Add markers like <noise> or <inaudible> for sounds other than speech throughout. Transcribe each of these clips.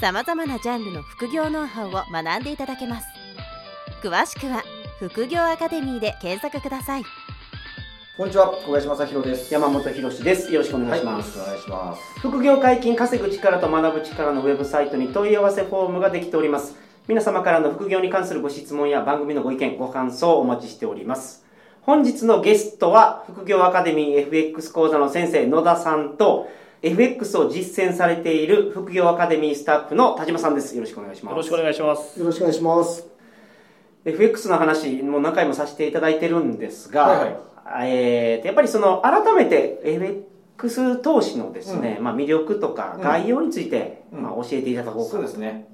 さまざまなジャンルの副業ノウハウを学んでいただけます詳しくは副業アカデミーで検索くださいこんにちは、小林正弘です。山本博です。よろしくお願いします。はい、よろしくお願いします。副業解禁稼ぐ力と学ぶ力のウェブサイトに問い合わせフォームができております。皆様からの副業に関するご質問や番組のご意見、ご感想をお待ちしております。本日のゲストは、副業アカデミー FX 講座の先生野田さんと、FX を実践されている副業アカデミースタッフの田島さんです。よろしくお願いします。よろしくお願いします。よろしくお願いします。FX の話も何回もさせていただいてるんですが、はいはいえーとやっぱりその改めて FX 投資のですね、まあ、魅力とかうん概要について、うんまあ、教えていただこうかそうなとですね。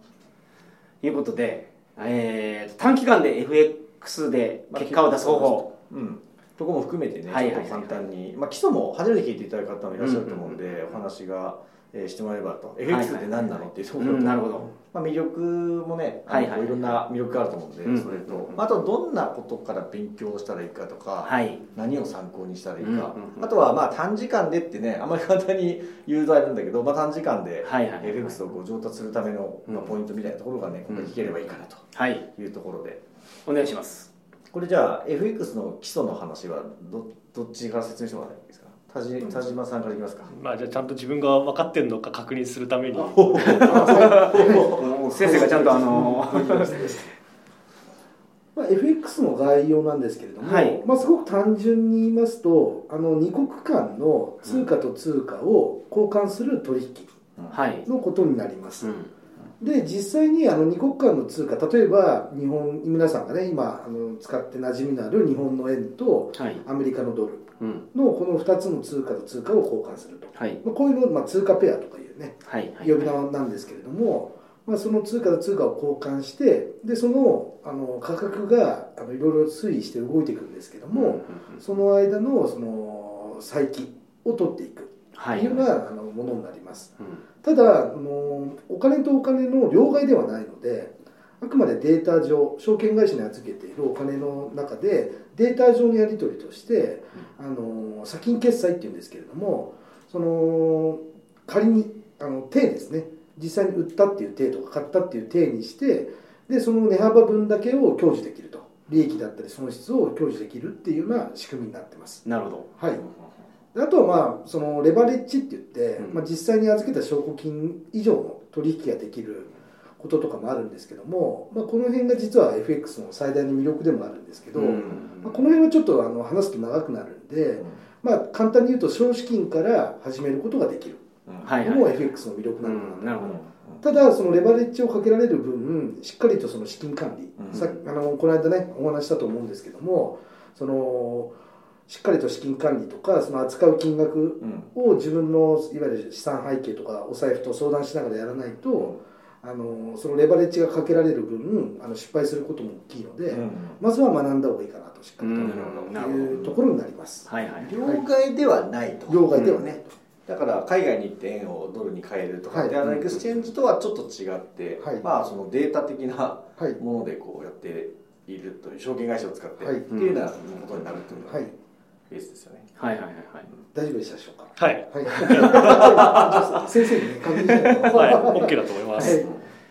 いうことで、えー短期間で FX で結果を出す方法、うん。とこも含めてね、はいはいちょっと簡単に、まあ基礎も初めて聞いていただく方もいらっしゃると思うんで、お話が、えーしてもらえればと。FX って何なの？っていうところと、うんなるほど。まあ魅力もね、はいはいい。ろんな魅力があると思うんで、うんそれと、まああとどんなことから勉強したらいいかとか、はい。何を参考にしたらいいか、うんうんうん。あとはまあ短時間でってねあんまり簡単に言うとあれなんだけど、まあ、短時間で FX をこう上達するための、まあ、うんポイントみたいなところがね今回聞ければいいかなとはい。いうところで。お願いしますこれじゃあ FX の基礎の話はどどっちから説明してもらっていいですか？田島田島さんからいきますか、まあじゃあちゃんと自分が分かってるのか確認するために。<laughs> 先生がちゃんとあの <laughs> まあ、FX の概要なんですけれども、はい。まあ、すごく単純に言いますとあの2国間の通貨と通貨を交換する取引はい、のことになります、うんで実際にあの2国間の通貨例えば日本皆さんがね今あの使って馴染みのある日本の円とはい。アメリカのドルうん。のこの2つの通貨と通貨を交換すると、はい。まあ、こういうのを、まあ、通貨ペアとかいうねはいはい。呼び名なんですけれども、まあ、その通貨と通貨を交換してでそのあの価格があのいろいろ推移して動いていくんですけども、その間のその差益を取っていくはい。うような、あのものになります。うん。ただあのお金とお金の両替ではないのであくまでデータ上証券会社に預けているお金の中でデータ上のやり取りとして、あの先金決済っていうんですけれどもその仮にあの定ですね。実際に売ったっていう定とか買ったっていう定にしてでその値幅分だけを享受できると。利益だったり損失を享受できるっていうような仕組みになってます。なるほど。はい。であとはまあそのレバレッジって言って、うん。まあ、実際に預けた証拠金以上の取引ができることとかもあるんですけども、まあ、この辺が実は FX の最大の魅力でもあるんですけど、うん。まあ、この辺はちょっとあの話すと長くなるんで、まあ、簡単に言うと少資金から始めることができる。はいのも FX の魅力なのかな。とうん。なるほど。ただそのレバレッジをかけられる分しっかりとその資金管理、うん。さあのこの間ねお話ししたと思うんですけどもそのしっかりと資金管理とかその扱う金額うん。を自分のいわゆる資産背景とかお財布と相談しながらやらないと、あのそのレバレッジがかけられる分あの失敗することも大きいので、うん。まずは学んだ方がいいかなとしっかりと、うんいうところになります。はいはい。両替ではないと、両替ではね、だから海外に行って円をドルに変えるとかって、はいあのエクスチェンジとはちょっと違って、はい。まあそのデータ的なはい。ものでこうやっているという証券会社を使って、はい。っていうようなことになるっていうのがはいベースですよね。はいはいはい大丈夫でしたでしょうか？はい。はい。<laughs> 先生にね確認しないとはい。OK だと思います。はい。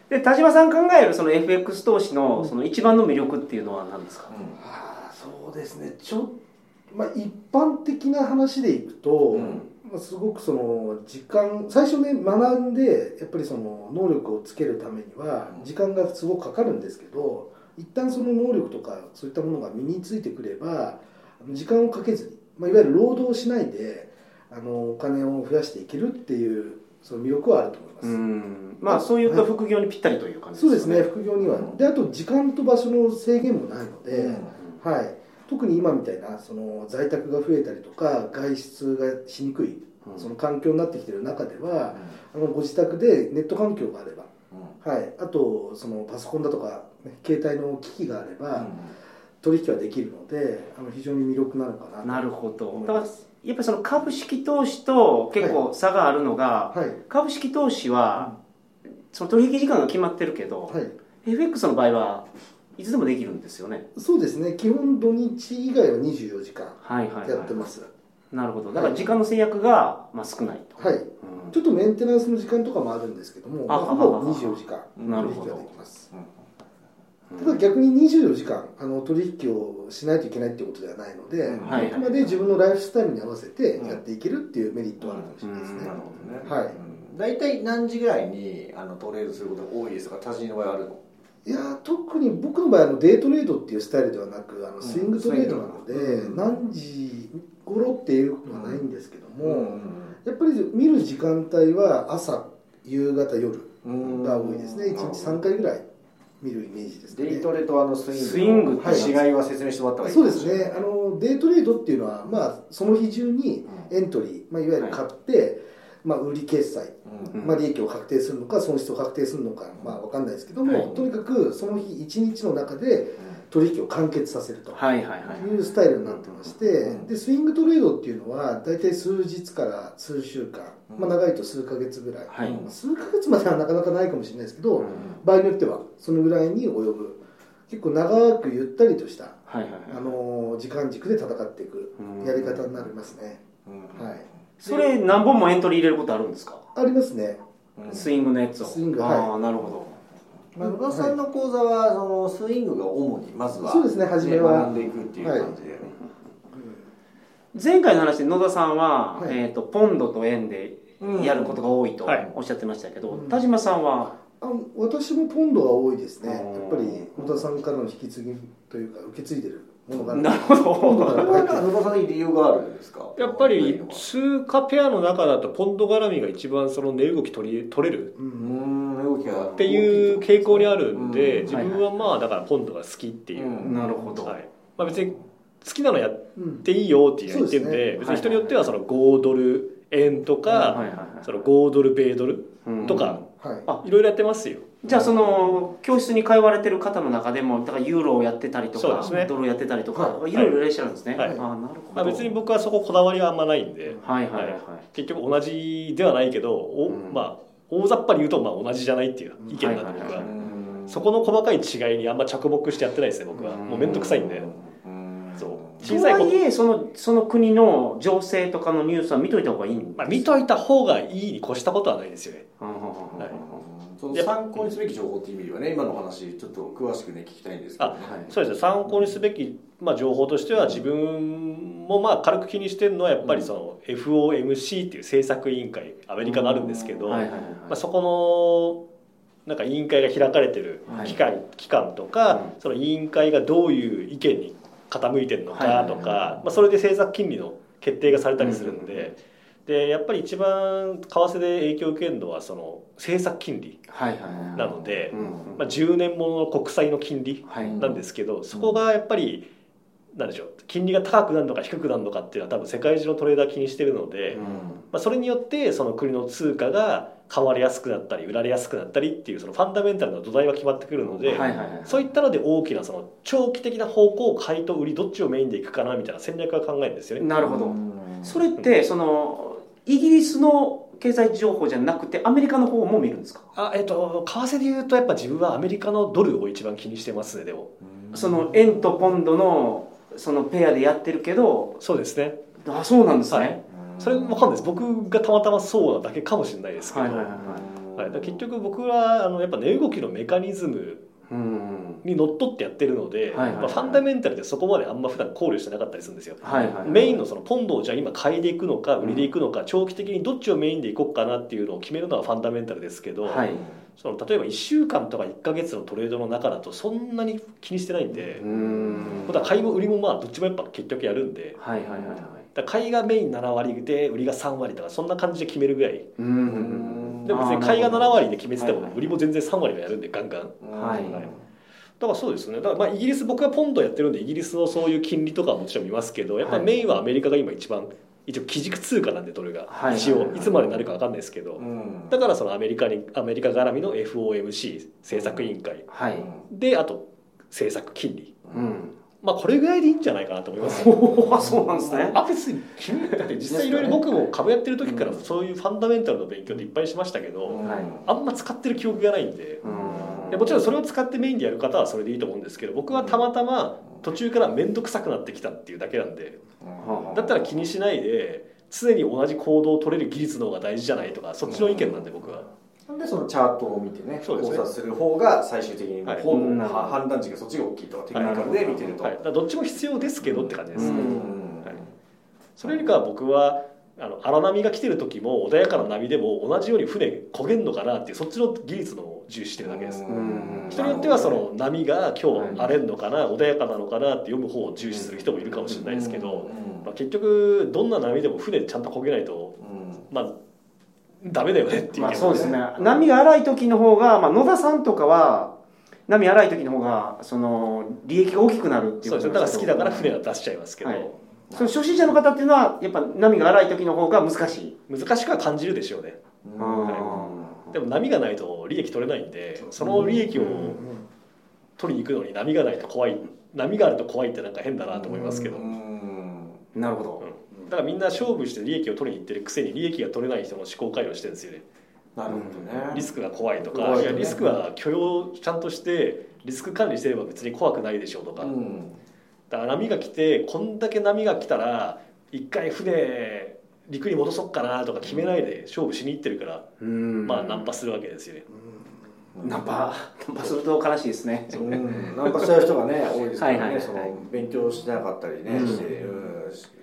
で田島さん考えるその FX 投資のその一番の魅力っていうのは何ですか、あーそうですね。ちょ、まあ、一般的な話でいくと、うん。まあ、すごくその時間最初ね学んでやっぱりその能力をつけるためにはうん。時間がすごくかかるんですけど一旦その能力とかそういったものが身についてくれば時間をかけずに、まあ、いわゆる労働をしないであのお金を増やしていけるっていうその魅力はあると思います。うん。まあそういった副業にぴったりという感じそうですねね副業には、うん。であと時間と場所の制限もないので、うん。はい、特に今みたいなその在宅が増えたりとか外出がしにくいうん。その環境になってきている中では、あのご自宅でネット環境があれば、はい、あとそのパソコンだとか、ね、携帯の機器があれば、取引はできるのであの非常に魅力なのかななるほど。だからやっぱりその株式投資と結構差があるのが、はい。株式投資はその取引時間が決まってるけど、はい。FX の場合はいつでもできるんですよね。そうですね。基本土日以外は24時間はいはいはやってます。いなるほど。だから時間の制約が、まあ、少ないと、はい。うん。ちょっとメンテナンスの時間とかもあるんですけども、まあ、あほぼ24時間なるほど取引ができますただ逆に24時間あの取引をしないといけないっていうことではないので、あくまで自分のライフスタイルに合わせてやっていけるっていうメリットはあるかもしれないですね、うん。なるほどね。はい。うん。大体何時ぐらいにあのトレードすることが多いですとか？他人の場合はあるの？いやー特に僕の場合あのデートレードっていうスタイルではなくあのスイングトレードなので、うん。何時頃っていうのはないんですけども、うん。やっぱり見る時間帯は朝夕方夜うんが多いですね。1日3回ぐらい見るイメージですね。デイトレとあのスイング。のスイング。はい違いは説明してもらった方がいいそうですねあのデイトレードっていうのは、まあ、その日中にエントリー、まあ、いわゆる買って、まあ、売り決済、うん。うんまあ、利益を確定するのか損失を確定するのか、まあ、分かんないですけども、はい。とにかくその日一日の中で取引を完結させるとはいうスタイルになってまして、うん。でスイングトレードっていうのは大体数日から数週間、まあ、長いと数ヶ月ぐらい、数ヶ月まではなかなかないかもしれないですけど、うん場合によってはそのぐらいに及ぶ。結構長くゆったりとした、あのー時間軸で戦っていくうん。やり方になりますね、うん。はい。それ何本もエントリー入れることあるんですか？ありますね。うん。スイングのやつを。スイングあはあなるほどまあ、野田さんの講座はそのスイングが主にまずはそうですね初めは。学んでいくっていう感じで、前回の話で野田さんは、はい。えー、とポンドと円でやることが多いとはい。おっしゃってましたけど、うん。田島さんは？あ私もポンドが多いですね。やうん。っぱり野田さんからの引き継ぎというか受け継いでるなるほど。<laughs> やっぱり通貨ペアの中だとポンド絡みが一番その値動き取り取れるううんん動きがっていう傾向にあるんで、うん。自分はまあだからポンドが好きっていう、うん。なるほど、はい。まあ、別に好きなのやっうんていいよって言ってるんで別に人によってはその5ドル円とか、その5ドル米ドルうん。とか、いろいろやってますよじゃあその教室に通われてる方の中でもだからユーロをやってたりとか、ね。ドルをやってたりとか、はい。ろいろいらっしゃるんですね、はい。ああなるほど、まあ、別に僕はそここだわりはあんまないんで、はいはいはい、はい。結局同じではないけど、おうん。まあ大雑把に言うとまあ同じじゃないっていう意見なん。ではい僕は、そこの細かい違いにあんま着目してやってないですね僕は。うん。もう面倒くさいんで。と小さいことはいえそのその国の情勢とかのニュースは見といた方がいいんですまあ、見といた方がいいに越したことはないですよね。はいその参考にすべき情報っていう意味ではね今の話ちょっと詳しくね聞きたいんですけどね。はいそうですね。参考にすべき、まあ、情報としては自分もまあ軽く気にしてるのはやっぱりその FOMC っていう政策委員会アメリカのあるんですけど、そこのなんか委員会が開かれてる機関,、機関とか、うん。その委員会がどういう意見に傾いてるのはいはいはいかとか、まあ、それで政策金利の決定がされたりするんで,、でやっぱり一番為替で影響を受けるのはその政策金利はいはいはい。なので、まあ、10年ものの国債の金利はい。なんですけどそこがやっぱりなんでしょう金利が高くなるのか低くなるのかっていうのは多分世界中のトレーダー気にしてるので、うん。まあ、それによってその国の通貨が買われやすくなったり売られやすくなったりっていうそのファンダメンタルな土台は決まってくるので、はいはいはいそういったので大きなその長期的な方向を買いと売りどっちをメインでいくかなみたいな戦略は考えるんですよね。なるほど。うん。それってそのイギリスの経済情報じゃなくてアメリカの方も見るんですか？あえっと為替で言うとやっぱ自分はアメリカのドルを一番気にしてますねでも。その円とポンドのそのペアでやってるけどそうですね。あそうなんですね、はい。それ分かんないです。僕がたまたまそうなだけかもしれないですけど、はいはいはい結局僕はあのやっぱ値動きのメカニズムうんにのっとってやってるので、はいはいはい。まあ、ファンダメンタルでそこまであんま普段考慮してなかったりするんですよ。はいはいはい。メインのそのポンドをじゃあ今買いでいくのか売りでいくのか長期的にどっちをメインでいこうかなっていうのを決めるのはファンダメンタルですけど、はい。その例えば1週間とか1か月のトレードの中だとそんなに気にしてないんで、うん。だ買いも売りもまあどっちもやっぱ結局やるんではいはいはいはい。買いがメイン7割で売りが3割とかそんな感じで決めるぐらい。うんうんうんでも別に買いが7割で決めてても売りも全然3割はやるんでガンガン。はい。はい。だからそうですね。だからまあイギリス僕はポンドやってるんでイギリスのそういう金利とかはもちろん見ますけどやっぱりメインはアメリカが今一番一応基軸通貨なんでドルが、はい。一応いつまでになるか分かんないですけど、うん。だからそのアメリカにアメリカ絡みの FOMC 政策委員会。はい。であと政策金利。うんまあこれぐらいでいいんじゃないかなと思います。お <laughs> おそうなんですね。あ別に君だって実際いろいろ僕も株やってる時からそういうファンダメンタルの勉強でいっぱいしましたけど、はい。あんま使ってる記憶がないんでうん。でもちろんそれを使ってメインでやる方はそれでいいと思うんですけど僕はたまたま途中から面倒くさくなってきたっていうだけなんでだったら気にしないで常に同じ行動を取れる技術の方が大事じゃないとかそっちの意見なんで僕はでそのチャートを見てねそうですね。考察する方が最終的にはい。判断値がそっちが大きいとかテクニカルで見てると、はい、だからどっちも必要ですけどって感じです、うん。うんはい。それよりかは僕はあの荒波が来てる時も穏やかな波でも同じように船焦げんのかなっていうそっちの技術のを重視してるだけです、ん。人によってはその波が今日荒れんのかな穏やかなのかなって読む方を重視する人もいるかもしれないですけど、まあ、結局どんな波でも船ちゃんと焦げないとまあダメだよねっていうまあそうですね。波が荒い時の方が、まあ、野田さんとかは波荒い時の方がその利益が大きくなるっていうそうですね。だから好きだから船は出しちゃいますけど、はい。その初心者の方っていうのはやっぱ波が荒い時の方が難しい。難しくは感じるでしょうね。でも波がないと利益取れないんでその利益を取りに行くのに波がないと怖い波があると怖いってなんか変だなと思いますけど、なるほど、だからみんな勝負して利益を取りに行ってるくせに利益が取れない人の思考回路してるんですよね。なるほどね。リスクが怖いとか。ねいやリスクは許容ちゃんとしてリスク管理してれば別に怖くないでしょうとか、うん。だから波が来てこんだけ波が来たら一回船陸に戻そっかなとか決めないで勝負しに行ってるから、うん。まあナンパするわけですよね、ナンパ。ナンパすると悲しいですね。うん。ナンパしちゃう人がね多いですからね、はいはい勉強しなかったりね、うん。して、うん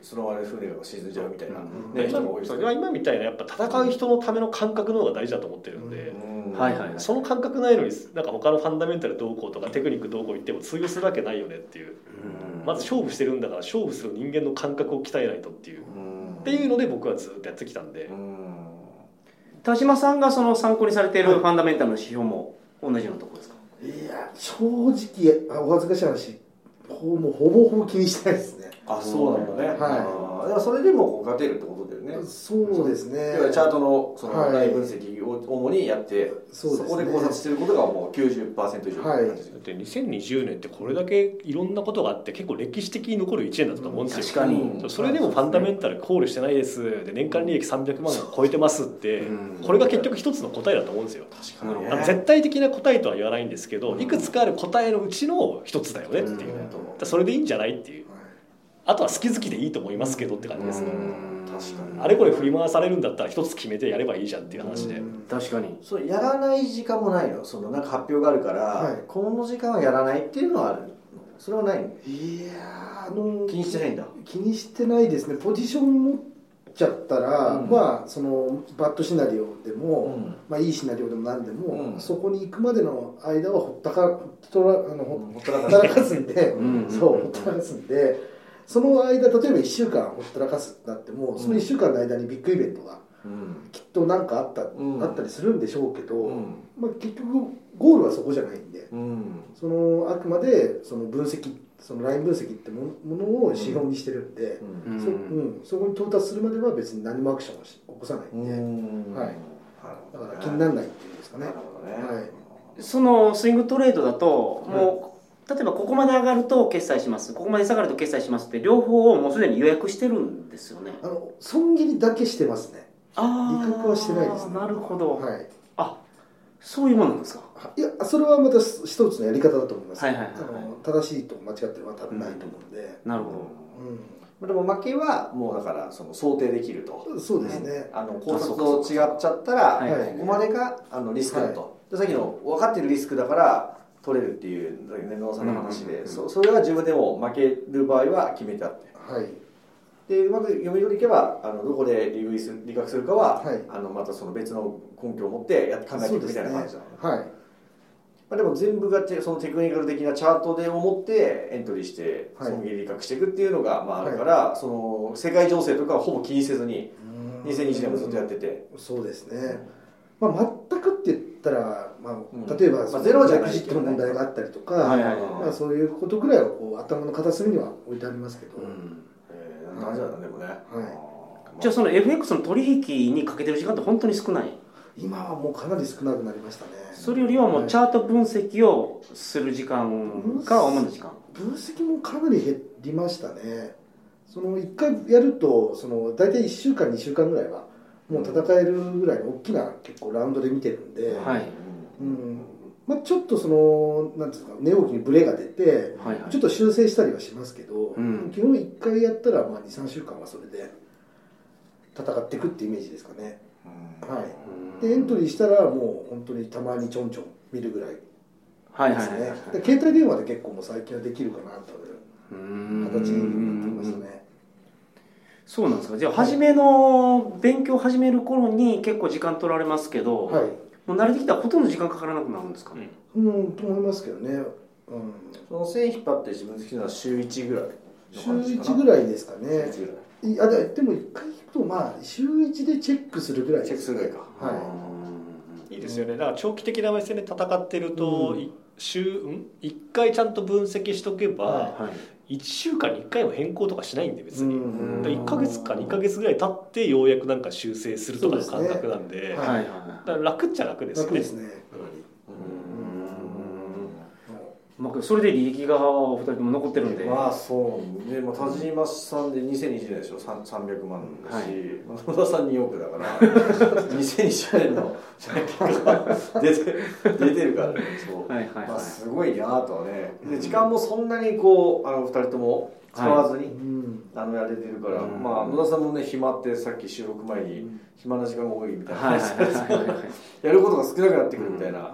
そのまま船が沈んじゃうみたいな、うん。ね、今人が多いですそう今みたいなやっぱ戦う人のための感覚の方が大事だと思ってるんで、うん。はいはいその感覚ないのになんか他のファンダメンタルどうこうとかテクニックどうこう言っても通用するわけないよねっていう。まず勝負してるんだから勝負する人間の感覚を鍛えないとっていう。うん。っていうので僕はずっとやってきたんで。うん。田島さんがその参考にされているファンダメンタルの指標も同じようなところですか、いや正直あお恥ずかしい話。ほもうほぼほぼ気にしてないですねあそうなんだね、はい。それでも勝てるってことだよね。そうですね。チャートのそのはい。大分析を主にやって、そうですね。こで考察してることがもう90%以上って感じですだって2020年ってこれだけいろんなことがあって結構歴史的に残る1年だったと思うんですよ、確かに。それでもファンダメンタル考慮してないです。で年間利益300万超えてますって。うん。これが結局一つの答えだと思うんですよ。確かにね。絶対的な答えとは言わないんですけどいくつかある答えのうちの一つだよねっていう。だからそれでいいんじゃないっていうあとは好き好きでいいと思いますけどって感じです。ね確かに。あれこれ振り回されるんだったら一つ決めてやればいいじゃんっていう話で。確かに。それやらない時間もないの。そのなんか発表があるから、はい。この時間はやらないっていうのはある。のそれはないの。いやーあの気にしてないんだ。気にしてないですね。ポジション持っちゃったら、うん。まあそのバッドシナリオでも、うん。まあいいシナリオでも何でも、うん。そこに行くまでの間はほったかほったらあのほほったらかほったらかすんで、うん。そうほったらかすんでその間例えば1週間ほったらかすってなってもその1週間の間にビッグイベントがうん。きっと何かあった,、ん。あったりするんでしょうけど、うん。まあ、結局ゴールはそこじゃないんでうん。そのあくまでその分析そのライン分析ってもものを指標にしてるんで、うん。そうん、そこに到達するまでは別に何もアクションをし起こさないんで、ん。はい。だから気にならないっていうんですかね。なるほどね、はい。そのスイングトレードだともう、例えばここまで上がると決済します。ここまで下がると決済しますって両方をもうすでに予約してるんですよね。あの損切りだけしてますね。あ利確はしてないですね。なるほど、はい。あそういうものなんですか？いやそれはまた一つのやり方だと思います、はいはいはいはい。あの正しいと間違ってるのは多分ないと思うんで、なるほうん。でも負けはもうだからその想定できると。そうですね、あの考察と違っちゃったらはいはいここまでがあのリスクだと、でさっきの分かってるリスクだから取れるっていうね野田さんの話で、うんそそれは自分でも負ける場合は決めてあって。はい。でうまく読み取りいけばあのどこで理解する理覚するかは、はい。あのまたその別の根拠を持ってや考えていくみたいな感じだ、はい。まあ、でも全部がてそのテクニカル的なチャートで思ってエントリーしてはい。損切り理覚していくっていうのがまああるから、その世界情勢とかはほぼ気にせずに2020年もずっとやってて、そうですね、まあ、全くって言ったら、まあうん。例えば、まあそのゼロじゃないエクジットの問題があったりとか、はいはいまあ、そういうことぐらいはこう頭の片隅には置いてありますけど、えー、なんじゃなんでもね、はじゃあその FX の取引にかけてる時間って本当に少ない？今はもうかなり少なくなりましたね。それよりはもうチャート分析をする時間が主な時間分析もかなり減りましたね。その1回やるとその大体1週間2週間ぐらいはもう戦えるぐらいの大きな結構ラウンドで見てるんで、はいうん。まあ、ちょっとそのなんていうんですか値動きにブレが出てはいはい。ちょっと修正したりはしますけど、うん。基本1回やったらまあ23週間はそれで戦っていくってイメージですかね、はい、でエントリーしたらもう本当にたまにちょんちょん見るぐらいはいですね、携帯電話で結構もう最近はできるかなという形になってきましたね。そうなんですかじゃあ初めの勉強始める頃に結構時間取られますけど、はいもう慣れてきたらほとんど時間かからなくなるんですか？ね、うんと思いますけどね、うん、その線引っ張って自分で好きなのは週1ぐらいの週感じかな。1ぐらいですかね。週1ぐらい。いやででも1回行くとまあ週1でチェックするぐらいチェックするぐらいか。はい。いいですよね。だから長期的な目線で戦ってると、い週ん？1回ちゃんと分析しとけば、はい1週間に1回も変更とかしないんで別に、うんだから1か月か2か月ぐらい経ってようやくなんか修正するとかの感覚なんで。ねはい楽っちゃ楽ですよね。楽ですね。かなりまあ、それで利益がお二人とも残ってるんで、まあそうで、まあ、田島さんで2020年でしょ。3 300万だし、はい。まあ野田さん2億だから。<laughs> 2020年の結果が出て出てるからね。そう、はいはいはい。まあ、すごいなとはね。で時間もそんなにこうあの2人とも使わずに、うん。あのやれてるから、うん。まあ野田さんもね暇ってさっき収録前に暇な時間が多いみたいな。はい <laughs> やることが少なくなってくるみたいな、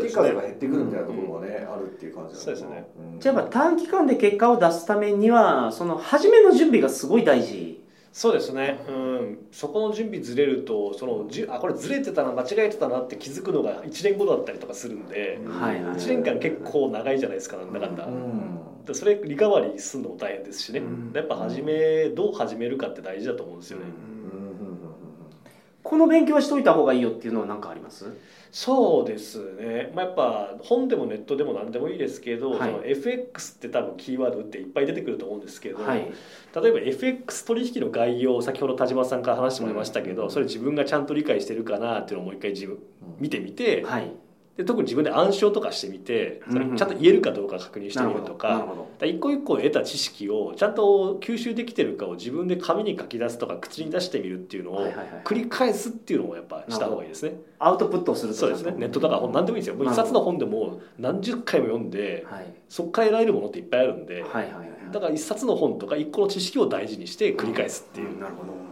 手数が減ってくるみたいなところがね、あるっていう感じなのかなそうですね。うん。じゃあやっぱ短期間で結果を出すためにはその初めの準備がすごい大事。そうですね、うん、そこの準備ずれるとそのじゅあこれずれてたな間違えてたなって気づくのが1年後だったりとかするんで、はいはい1年間結構長いじゃないですかなんだかんだ、でそれリカバリーするのも大変ですしね、うん。やっぱ始めどう始めるかって大事だと思うんですよね、うんうんうんこの勉強はしといた方がいいよっていうのは何かあります？そうですね、まあ、やっぱ本でもネットでも何でもいいですけど、はい。その FX って多分キーワードっていっぱい出てくると思うんですけど、はい。例えば FX 取引の概要先ほど田島さんから話してもらいましたけど、それ自分がちゃんと理解してるかなっていうのをもう一回自分見てみて、はいで特に自分で暗唱とかしてみてそれうんうんちゃんと言えるかどうか確認してみるとか。ほどだから一個一個得た知識をちゃんと吸収できてるかを自分で紙に書き出すとか口に出してみるっていうのをはいはいはい繰り返すっていうのもやっぱした方がいいですね。アウトプットをするとそうですね。ネットとか本何でもいいですよ。もう一冊の本でも何十回も読んではいそこから得られるものっていっぱいあるんで、はいはいはいだから一冊の本とか一個の知識を大事にして繰り返すっていう。なるほどうん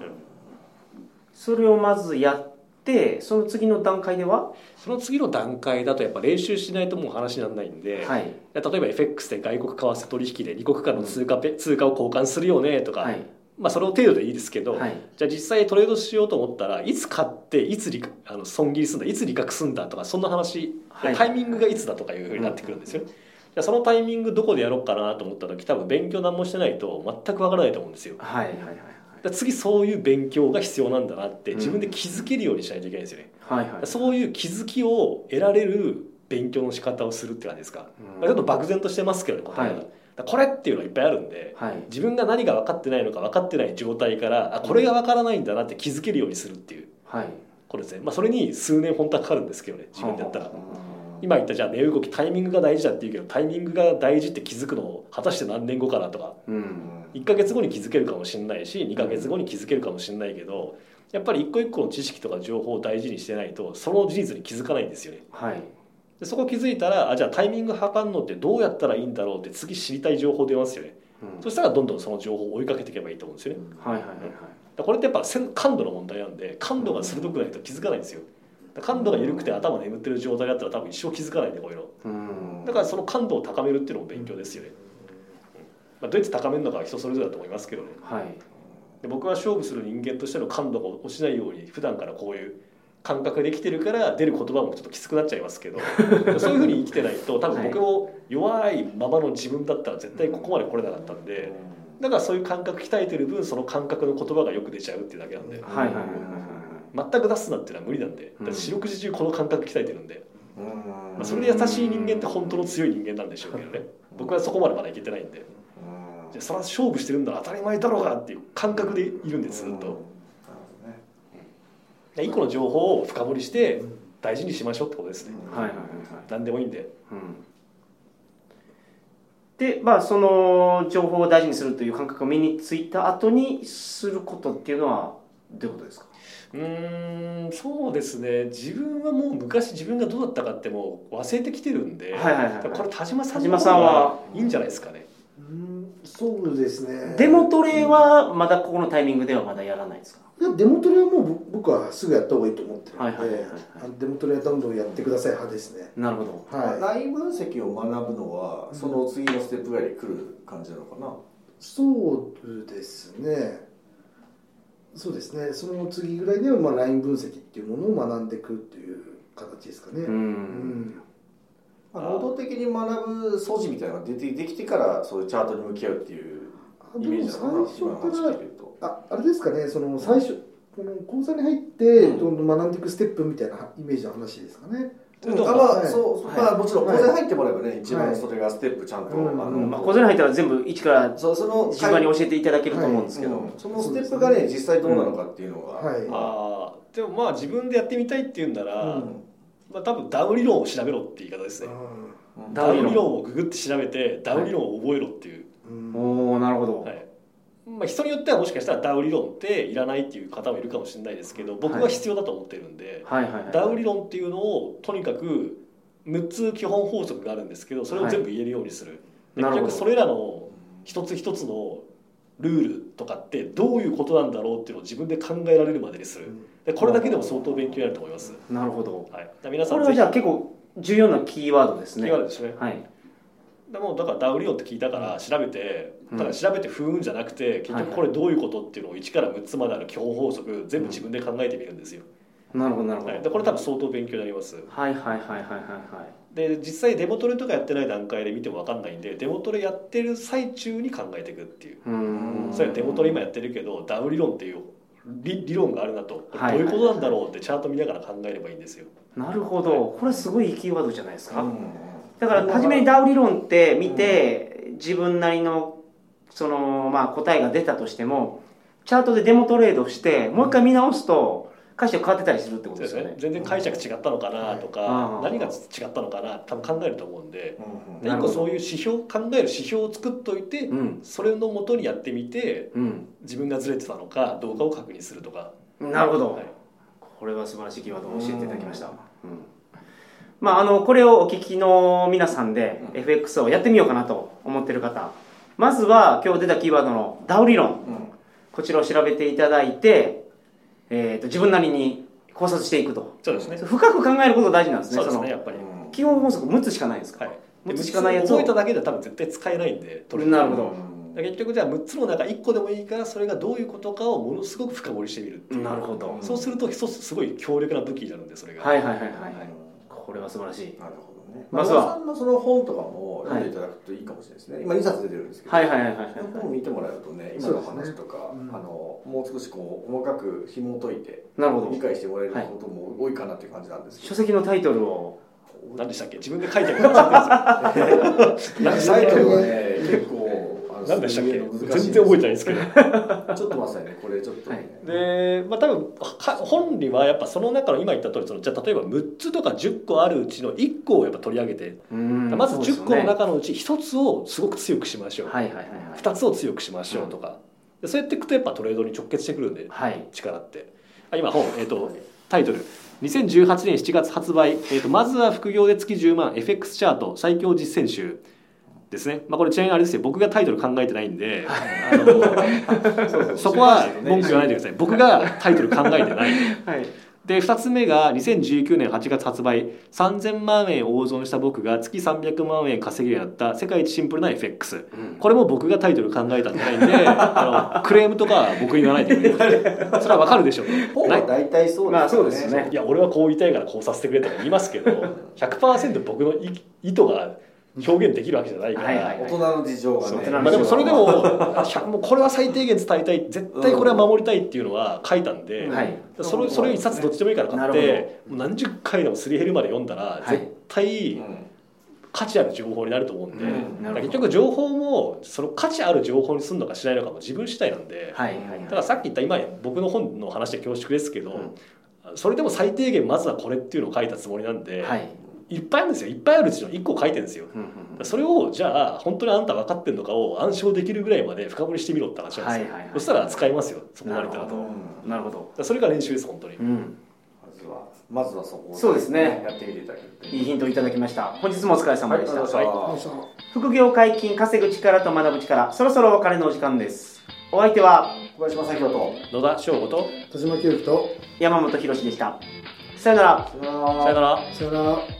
それをまずやってその次の段階では？その次の段階だとやっぱ練習しないともう話にならないんで、はい。例えば FX で外国為替取引で2国間の通貨ペ通貨を交換するよねとか、はい。まあその程度でいいですけど、はい。じゃあ実際トレードしようと思ったらいつ買っていつ利あの損切りするんだいつ利確するんだとかそんな話、はい。タイミングがいつだとかいうふうになってくるんですよ、じゃあそのタイミングどこでやろうかなと思った時多分勉強何もしてないと全くわからないと思うんですよ。はいはいはい次そういう勉強が必要なんだなって自分で気づけるようにしないといけないんですよね、はいはい。そういう気づきを得られる勉強の仕方をするって感じですか、うん。まあちょっと漠然としてますけどね答えが、はい。これっていうのがいっぱいあるんではい。自分が何が分かってないのか分かってない状態からあこれが分からないんだなって気づけるようにするっていうはい。これですね、まあ、それに数年本当はかかるんですけどね自分でやったら今言ったじゃあ値動きタイミングが大事だって言うけどタイミングが大事って気づくのを果たして何年後かなとか。うん。1ヶ月後に気づけるかもしれないし2ヶ月後に気づけるかもしれないけどやっぱり一個一個の知識とか情報を大事にしてないとその事実に気づかないんですよね。はい。でそこ気づいたらあじゃあタイミング測るのってどうやったらいいんだろうって次知りたい情報出ますよね。うん。そしたらどんどんその情報を追いかけていけばいいと思うんですよね。はいはいはいこれってやっぱ感度の問題なんで感度が鋭くないと気づかないんですよ。だから感度が緩くて頭眠ってる状態だったら多分一生気づかないんでこういうの。うん。だからその感度を高めるっていうのも勉強ですよね、まあ、どうやって高めるのかは人それぞれだと思いますけどね。はい。で僕は勝負する人間としての感度が落ちないように普段からこういう感覚できてるから出る言葉もちょっときつくなっちゃいますけど <laughs> そういうふうに生きてないと多分僕も弱いままの自分だったら絶対ここまで来れなかったんでだからそういう感覚鍛えてる分その感覚の言葉がよく出ちゃうっていうだけなんで。はいはいはいはい全く出すなっていうのは無理なんで四六時中この感覚鍛えてるんで、うん。まあ、それで優しい人間って本当の強い人間なんでしょうけどね。僕はそこまでまだいけてないんで。じゃあそれは勝負してるんだ当たり前だろうがっていう感覚でいるんでずっと。一個の情報を深掘りして大事にしましょうってことですね、はいはいはいはい。何でもいいんで。うん。でまあその情報を大事にするという感覚が身についた後にすることっていうのはどういうことですか？うーんそうですね。自分はもう昔自分がどうだったかってもう忘れてきてるんで、はいはいはい。はいこれ田島さん田島さんはいいんじゃないですかね。うんそうですね。デモトレはまだここのタイミングではまだやらないですか？いやデモトレはもう僕僕はすぐやった方がいいと思ってるので、はいはいはいはい。デモトレはどんどんやってください派ですね。なるほど。はい。ライン分析を学ぶのはその次のステップぐらいに来る感じなのかな、そうですねそうですね。その次ぐらいには、まあ、ライン分析っていうものを学んでいくっていう形ですかね。ううん。んまあ、能動的に学ぶ素地みたいなのが出てできてからそういうチャートに向き合うっていうイあでもメージなのかなああれですかね。その最初この講座に入ってどんどん学んでいくステップみたいなイメージの話ですかねうんまあはい。そう、はいまあもちろんはい。講座に入ってもらえばね、一はい。番それがステップちゃんと、うんあの、まあ、小銭入ったら全部一からそうその順番に教えていただけると思うんですけど、うんそのステップがね実際どうなのかっていうのが、はい。ああでもまあ自分でやってみたいっていうんなら、うん。まあ、多分ダウ理論を調べろって言い方ですね、うん。ダウ理論。ダウ理論をググって調べてダウ理論を覚えろっていう、うん。おおなるほど、はいまあ、人によってはもしかしたらダウ理論っていらないっていう方もいるかもしれないですけど僕は必要だと思ってるんで、はいはいはい。ダウ理論っていうのをとにかく6つ基本法則があるんですけどそれを全部言えるようにする、でなるほど。結局それらの一つ一つのルールとかってどういうことなんだろうっていうのを自分で考えられるまでにする。でこれだけでも相当勉強になると思います、なるほどはい、皆さこれはじゃあ結構重要なキーワードですキねーワードですね。はい。でもだからダウ理論って聞いたから調べてうんだ調べてふーんじゃなくて結局これどういうことっていうのを1から6つまである基本法則全部自分で考えてみるんですよ、なるほどなるほど、はい、でこれ多分相当勉強になります。はいはいはいはいはいはい。で実際デモトレとかやってない段階で見ても分かんないんでデモトレやってる最中に考えていくっていう。うーん。それはデモトレ今やってるけどダウ理論っていう理理論があるなと。こはいれどういうことなんだろうってチャート見ながら考えればいいんですよ。なるほど。これすごいいいキーワードじゃないですか、うん。だから初めにダウ理論って見て、自分なりのその、まあ、答えが出たとしてもチャートでデモトレードしてもう一回見直すと歌詞が変わってたりするってことですよね。全然解釈違ったのかなとか、はい何が違ったのかな多分考えると思うんで。うん。で一個そういう指標考える指標を作っといて、うん。それのもとにやってみてうん。自分がずれてたのかどうかを確認するとか、なるほど、はい。これは素晴らしいキーワードを教えていただきました、うん。まあ、あのこれをお聞きの皆さんで FX をやってみようかなと思ってる方まずは今日出たキーワードのダウ理論。うん。こちらを調べていただいて、えー、と自分なりに考察していくと。そうですね。深く考えることが大事なんですねそうですねやっぱり、うん基本法則6つしかないんですか、はい。6でつしかないやつを。覚えただけでは多分絶対使えないんでなるほど。うん。結局じゃあ6つの中1個でもいいからそれがどういうことかをものすごく深掘りしてみるっていう。なるほど。そうすると一つすごい強力な武器になるんでそれが、はいはいはいはい、うんこれは素晴らしい。なるほどね。まずは。まさんのその本とかも読んでいただくといいかもしれないですね。今2冊出てるんですけど、はいはいはいはい本見てもらえるとね、今の話とか、そうですね。うんあのもう少しこう細かく紐解いてなるほど。理解してもらえることも多いかなっていう感じなんですけ書ど。籍のタイトルを。何でしたっけ？自分で書いてくださってるんですよ。<laughs> サイトルはね結構何でしたっけ？全然覚えてないんですけど。<laughs> ちょっと待ってくださいね。これちょっと。ね。でまあ多分か本にはやっぱその中の今言った通りそのじゃあ例えば6つとか10個あるうちの1個をやっぱ取り上げてまず10個の中のうち1つをすごく強くしましょう、はいはいはいはい。2つを強くしましょうとか、でそうやっていくとやっぱトレードに直結してくるんではい。力って。あ今本、えー、とタイトル。2018年7月発売、えーと「まずは副業で月10万。FX チャート。最強実践集」ですね、まあ、これちなみにあれですよ。僕がタイトル考えてないんであのそこは文句言わないでください。僕がタイトル考えてない。はい。で2つ目が2019年8月発売。3000万円を大損した僕が月300万円稼げるようになった世界一シンプルな FX うん。これも僕がタイトル考えたんじゃないんで <laughs> あのクレームとかは僕に言わないでくれそれはわかるでしょ本は大体そうまあそうですよね。いや俺はこう言いたいからこうさせてくれとか言いますけど <laughs> 100%僕の意意図が表現できるわけじゃないから、はいはい大人の事情がね。まあ、でもそれでも <laughs> 100もうこれは最低限伝えたい。絶対これは守りたいっていうのは書いたんで、はい。それそれを一冊どっちでもいいから買っなてもう何十回でもすり減るまで読んだらはい絶対うん。価値ある情報になると思うんで、うん。だからなるほど。結局情報もその価値ある情報にするのかしないのかも自分次第なんで、はいはい。だからさっき言った今僕の本の話で恐縮ですけど、うん。それでも最低限まずはこれっていうのを書いたつもりなんで、はいい、っぱいあるんですよ。いっぱいあるうちの1個書いてるんですよ。うんうんうん。それをじゃあ本当にあんた分かってんのかを暗唱できるぐらいまで深掘りしてみろって話なんですよ、はいはいはい。そしたら使いますよそこまでいったらと。なるほだかなるほど、らそれが練習です本当に、うん、まずはまずはそこをそうですね。やってみていただけるといいヒントいただきました。本日もお疲れ様でした、はいありがとうござい。ました副業解禁稼ぐ力と学ぶ力そろそろお別れのお時間です。お相手は小林正宏と野田翔吾と田島清樹と山本博史でした。さよなら。さよなら。さよなら